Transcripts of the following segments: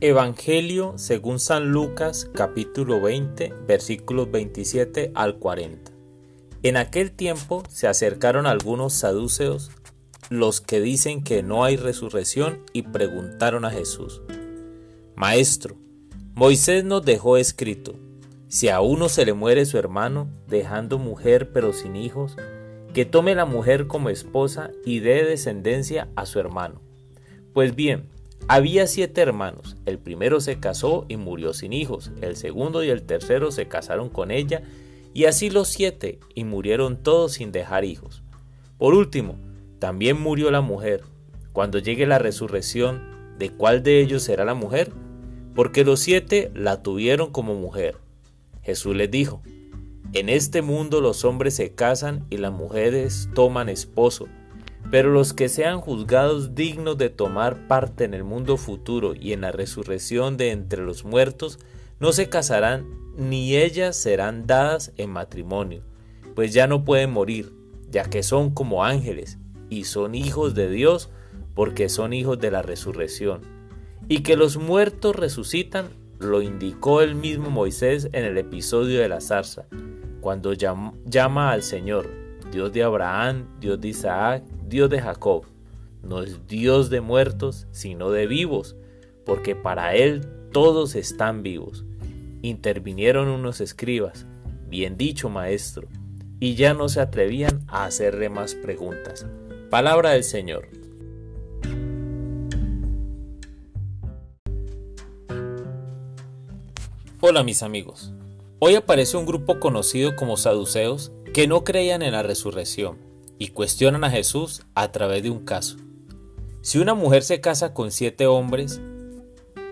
Evangelio según San Lucas capítulo 20 versículos 27 al 40. En aquel tiempo se acercaron algunos saduceos, los que dicen que no hay resurrección, y preguntaron a Jesús, Maestro, Moisés nos dejó escrito, si a uno se le muere su hermano, dejando mujer pero sin hijos, que tome la mujer como esposa y dé descendencia a su hermano. Pues bien, había siete hermanos, el primero se casó y murió sin hijos, el segundo y el tercero se casaron con ella, y así los siete, y murieron todos sin dejar hijos. Por último, también murió la mujer. Cuando llegue la resurrección, ¿de cuál de ellos será la mujer? Porque los siete la tuvieron como mujer. Jesús les dijo, en este mundo los hombres se casan y las mujeres toman esposo, pero los que sean juzgados dignos de tomar parte en el mundo futuro y en la resurrección de entre los muertos, no se casarán ni ellas serán dadas en matrimonio, pues ya no pueden morir, ya que son como ángeles y son hijos de Dios porque son hijos de la resurrección. Y que los muertos resucitan lo indicó el mismo Moisés en el episodio de la zarza, cuando llama al Señor, Dios de Abraham, Dios de Isaac, Dios de Jacob. No es Dios de muertos, sino de vivos, porque para Él todos están vivos. Intervinieron unos escribas, bien dicho maestro, y ya no se atrevían a hacerle más preguntas. Palabra del Señor. Hola mis amigos. Hoy aparece un grupo conocido como saduceos que no creían en la resurrección y cuestionan a Jesús a través de un caso. Si una mujer se casa con siete hombres,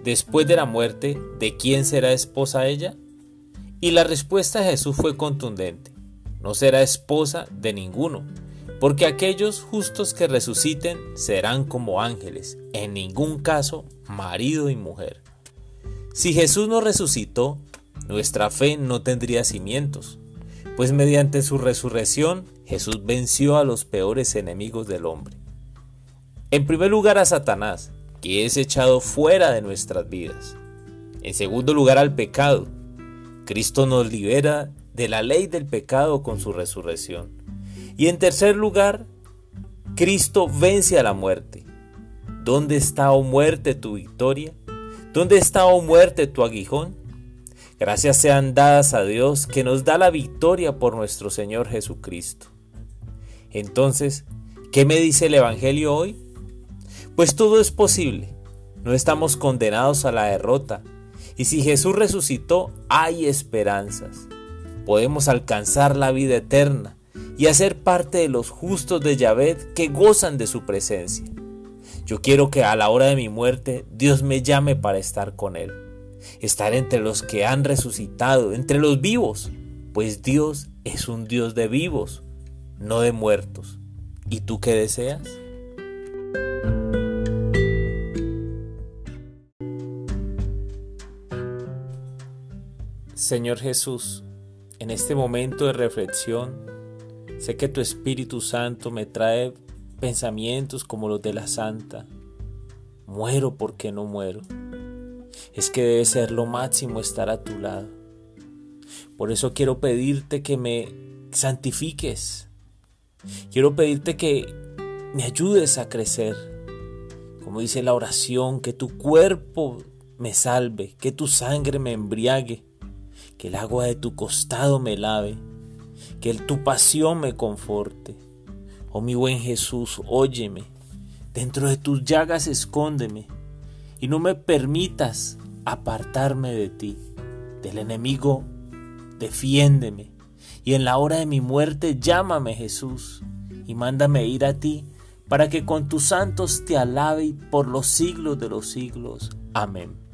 después de la muerte, ¿de quién será esposa ella? Y la respuesta de Jesús fue contundente. No será esposa de ninguno, porque aquellos justos que resuciten serán como ángeles, en ningún caso marido y mujer. Si Jesús no resucitó, nuestra fe no tendría cimientos, pues mediante su resurrección Jesús venció a los peores enemigos del hombre. En primer lugar a Satanás, que es echado fuera de nuestras vidas. En segundo lugar al pecado. Cristo nos libera de la ley del pecado con su resurrección. Y en tercer lugar, Cristo vence a la muerte. ¿Dónde está, oh muerte, tu victoria? ¿Dónde está, oh muerte, tu aguijón? Gracias sean dadas a Dios que nos da la victoria por nuestro Señor Jesucristo. Entonces, ¿qué me dice el Evangelio hoy? Pues todo es posible. No estamos condenados a la derrota. Y si Jesús resucitó, hay esperanzas. Podemos alcanzar la vida eterna y hacer parte de los justos de Yahvé que gozan de su presencia. Yo quiero que a la hora de mi muerte Dios me llame para estar con Él estar entre los que han resucitado, entre los vivos, pues Dios es un Dios de vivos, no de muertos. ¿Y tú qué deseas? Señor Jesús, en este momento de reflexión, sé que tu Espíritu Santo me trae pensamientos como los de la Santa. Muero porque no muero es que debe ser lo máximo estar a tu lado. Por eso quiero pedirte que me santifiques. Quiero pedirte que me ayudes a crecer. Como dice la oración, que tu cuerpo me salve, que tu sangre me embriague, que el agua de tu costado me lave, que tu pasión me conforte. Oh mi buen Jesús, óyeme, dentro de tus llagas escóndeme y no me permitas apartarme de ti, del enemigo, defiéndeme. Y en la hora de mi muerte llámame Jesús y mándame ir a ti para que con tus santos te alabe por los siglos de los siglos. Amén.